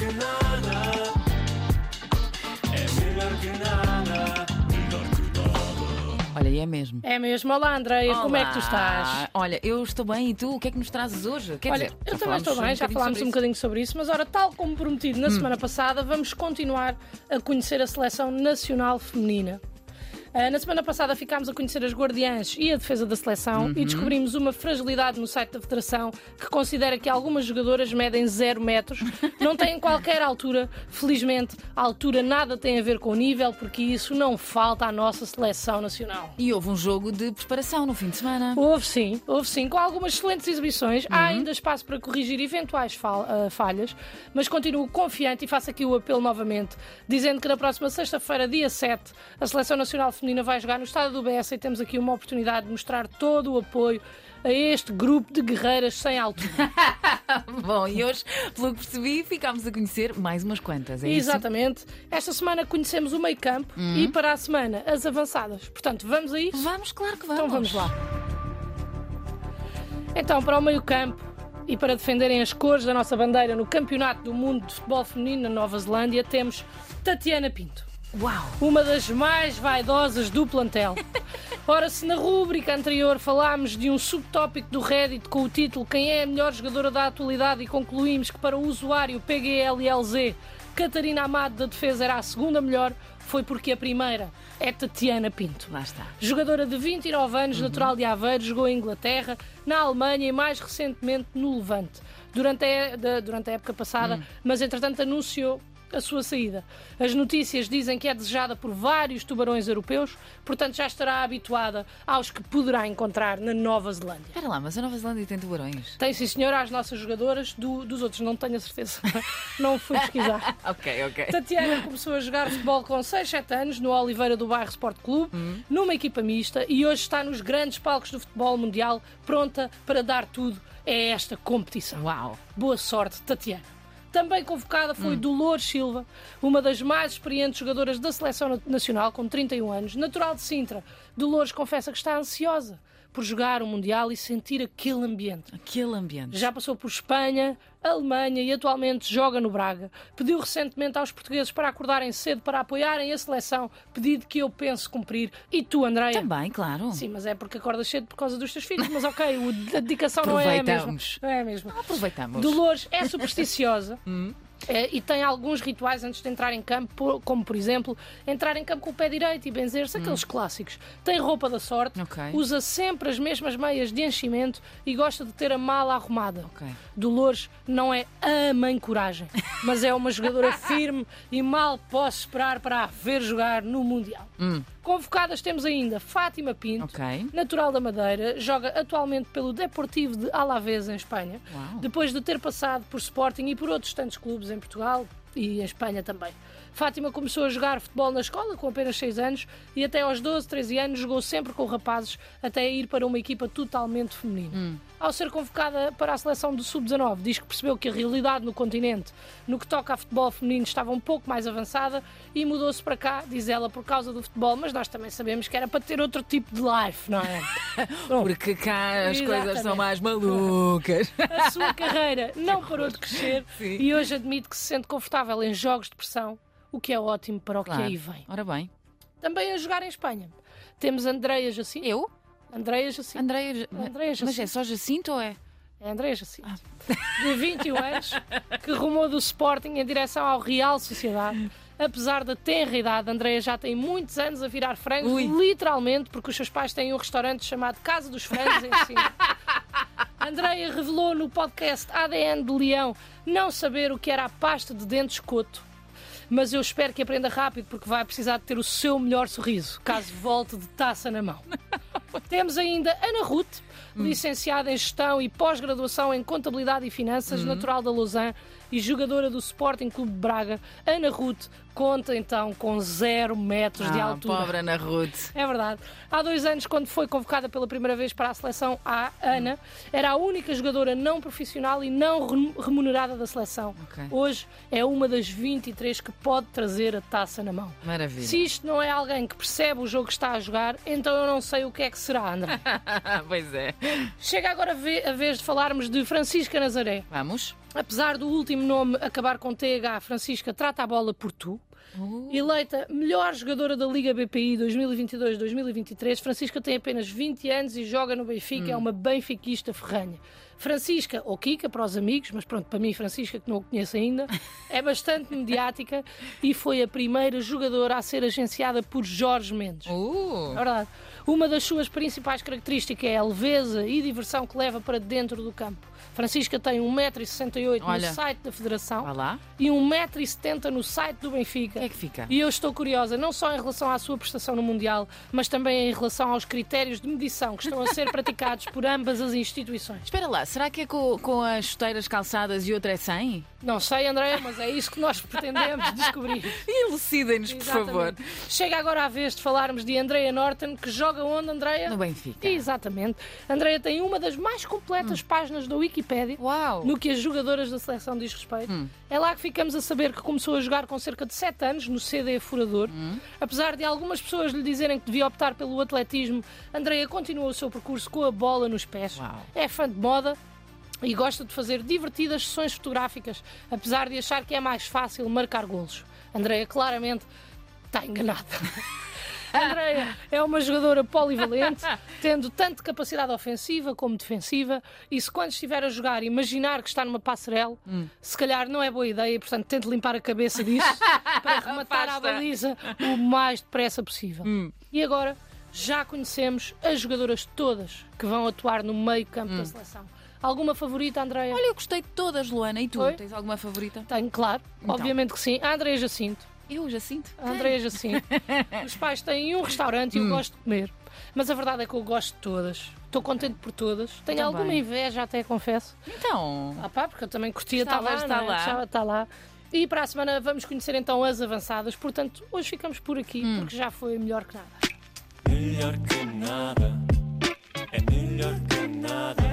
que nada. É melhor que nada. Olha, e é mesmo. É mesmo. Olá, Andreia, como é que tu estás? Olha, eu estou bem e tu? O que é que nos trazes hoje? Quer Olha, dizer, eu também estou bem, já falámos um bocadinho sobre isso, mas ora, tal como prometido Hum. na semana passada, vamos continuar a conhecer a seleção nacional feminina. Ah, na semana passada ficámos a conhecer as guardiãs e a defesa da seleção Uhum. e descobrimos uma fragilidade no site da Federação que considera que algumas jogadoras medem zero metros, não têm qualquer altura. Felizmente, a altura nada tem a ver com o nível, porque isso não falta à nossa seleção nacional. E houve um jogo de preparação no fim de semana. Houve sim, houve sim, com algumas excelentes exibições. Uhum. Há ainda espaço para corrigir eventuais fal- ah, falhas, mas continuo confiante e faço aqui o apelo novamente, dizendo que na próxima sexta-feira, dia 7, a Seleção Nacional Feminina vai jogar no estádio do BS e temos aqui uma oportunidade de mostrar todo o apoio a este grupo de guerreiras sem altura. Bom, e hoje, pelo que percebi, ficámos a conhecer mais umas quantas. É isso? Exatamente. Esta semana conhecemos o meio campo Uhum. e para a semana as avançadas. Portanto, vamos a isso? Vamos, claro que vamos. Então vamos lá. Então, para o meio-campo e para defenderem as cores da nossa bandeira no Campeonato do Mundo de Futebol Feminino na Nova Zelândia, temos Tatiana Pinto, Uau! uma das mais vaidosas do plantel. Ora, se na rúbrica anterior falámos de um subtópico do Reddit com o título Quem é a melhor jogadora da atualidade e concluímos que para o usuário PGLLZ Catarina Amado da defesa era a segunda melhor, foi porque a primeira é Tatiana Pinto. Lá está. Jogadora de 29 anos, natural de Aveiro, jogou em Inglaterra, na Alemanha e mais recentemente no Levante. Durante a, durante a época passada, mas entretanto anunciou a sua saída. As notícias dizem que é desejada por vários tubarões europeus, portanto já estará habituada aos que poderá encontrar na Nova Zelândia. Espera lá, mas a Nova Zelândia tem tubarões. Tem sim, senhora, as nossas jogadoras, do- dos outros não tenho a certeza. não fui pesquisar. Ok, ok. Tatiana começou a jogar futebol com 6, 7 anos no Oliveira do Bairro Sport Clube, numa equipa mista e hoje está nos grandes palcos do futebol mundial, pronta para dar tudo a esta competição. Uau! Boa sorte, Tatiana. Também convocada foi Dolores Silva, uma das mais experientes jogadoras da seleção na- nacional, com 31 anos, natural de Sintra. Dolores confessa que está ansiosa por jogar o Mundial e sentir aquele ambiente. Aquele ambiente. Já passou por Espanha, Alemanha e atualmente joga no Braga. Pediu recentemente aos portugueses para acordarem cedo para apoiarem a seleção, pedido que eu penso cumprir. E tu, Andréia? Também, claro. Sim, mas é porque acordas cedo por causa dos teus filhos. Mas ok, a dedicação não é a mesma. Não é a mesma. Aproveitamos. Dolores é supersticiosa. Hum. eh, e tem alguns rituais antes de entrar em campo, como por exemplo, entrar em campo com o pé direito e benzer-se, aqueles clássicos. Tem roupa da sorte, Hum. Ok. usa sempre as mesmas meias de enchimento e gosta de ter a mala arrumada. Ok. Dolores não é a mãe coragem, mas é uma jogadora firme e mal posso esperar para a ver jogar no Mundial. Convocadas temos ainda Fátima Pinto, Ok. natural da Madeira, joga atualmente pelo Deportivo de Alavés em Espanha, Uau. depois de ter passado por Sporting e por outros tantos clubes em Portugal e em Espanha também. Fátima começou a jogar futebol na escola com apenas 6 anos e até aos 12, 13 anos jogou sempre com rapazes até ir para uma equipa totalmente feminina. Ao ser convocada para a seleção do Sub-19, diz que percebeu que a realidade no continente, no que toca a futebol feminino, estava um pouco mais avançada e mudou-se para cá, diz ela, por causa do futebol, mas nós também sabemos que era para ter outro tipo de life, não é? Porque cá as coisas são Exatamente. mais malucas. a sua carreira não parou de crescer Sim. e hoje admite que se sente confortável em jogos de pressão, o que é ótimo para o que Claro. aí vem. Ora bem. Também a jogar em Espanha. Temos Andreia Jacinto. Eu? Andreia Jacinto. Andréia. Andréia Mas é Jacinto. só Jacinto ou é? É Andreia Jacinto. De 21 anos, que rumou do Sporting em direção ao Real Sociedade. Apesar da tenra idade, Andreia já tem muitos anos a virar frangos, Ui. literalmente, porque os seus pais têm um restaurante chamado Casa dos Frangos em cima. Andreia revelou no podcast ADN de Leão não saber o que era a pasta de dentes coto. Mas eu espero que aprenda rápido porque vai precisar de ter o seu melhor sorriso, caso volte de taça na mão. Temos ainda Ana Ruth, licenciada em Gestão e pós-graduação em Contabilidade e Finanças, natural da Lausanne e jogadora do Sporting Clube de Braga. Ana Ruth conta então com zero metros de Ah, altura. pobre Ana Ruth. É verdade. Há dois anos, quando foi convocada pela primeira vez para a seleção A, Ana, era a única jogadora não profissional e não remu- remunerada da seleção. Ok. Hoje é uma das 23 que pode trazer a taça na mão. Maravilha. Se isto não é alguém que percebe o jogo que está a jogar, então eu não sei o que é que será, André. pois é. Chega agora a vez de falarmos de Francisca Nazaré. Vamos? Apesar do último nome acabar com TH, Francisca trata a bola por tu. Eleita melhor jogadora da Liga BPI 2022-2023, Francisca tem apenas 20 anos e joga no Benfica, é uma benfiquista ferranha. Francisca, ou Kika para os amigos, mas pronto, para mim, Francisca, que não o conheço ainda, é bastante mediática e foi a primeira jogadora a ser agenciada por Jorge Mendes. Uh, É verdade. Uma das suas principais características é a leveza e diversão que leva para dentro do campo. Francisca tem 1,68m Olha. no site da Federação e 1,70m no site do Benfica. Que é que fica? E eu estou curiosa, não só em relação à sua prestação no Mundial, mas também em relação aos critérios de medição que estão a ser praticados por ambas as instituições. Espera lá, será que é com, com as chuteiras calçadas e outra é sem? Não sei, André, mas é isso que nós pretendemos descobrir. Elucidem-nos, por favor. Chega agora a vez de falarmos de Andrea Norton, que joga onde, Andrea? No Benfica. Exatamente. Andrea tem uma das mais completas páginas da Wikipédia Uau! no que as jogadoras da seleção diz respeito. Hum. É lá que ficamos a saber que começou a jogar com cerca de 7 anos no CD Furador. Hum. Apesar de algumas pessoas lhe dizerem que devia optar pelo atletismo, Andrea continua o seu percurso com a bola nos pés. Uau. É fã de moda. E gosta de fazer divertidas sessões fotográficas, apesar de achar que é mais fácil marcar golos. Andrea claramente está enganada. Andrea é uma jogadora polivalente, tendo tanto capacidade ofensiva como defensiva, e se quando estiver a jogar imaginar que está numa passarela, se calhar não é boa ideia, portanto tente limpar a cabeça disso para rematar a baliza o mais depressa possível. E agora já conhecemos as jogadoras todas que vão atuar no meio campo da seleção. Alguma favorita, Andrea? Olha, eu gostei de todas, Luana. E tu? Foi? Tens alguma favorita? Tenho, claro, Então. obviamente que sim. A Andrea Jacinto. Eu já sinto. A Andrea Jacinto. Os pais têm um restaurante Hum. e eu gosto de comer. Mas a verdade é que eu gosto de todas. Estou contente por todas. Tenho também. alguma inveja, até confesso. Então. Ah pá, porque eu também curtia estar lá, de estar não é? lá. Estar lá. E para a semana vamos conhecer então as avançadas. Portanto, hoje ficamos por aqui, Hum. porque já foi melhor que nada. Melhor que nada, é melhor que nada, melhor que nada.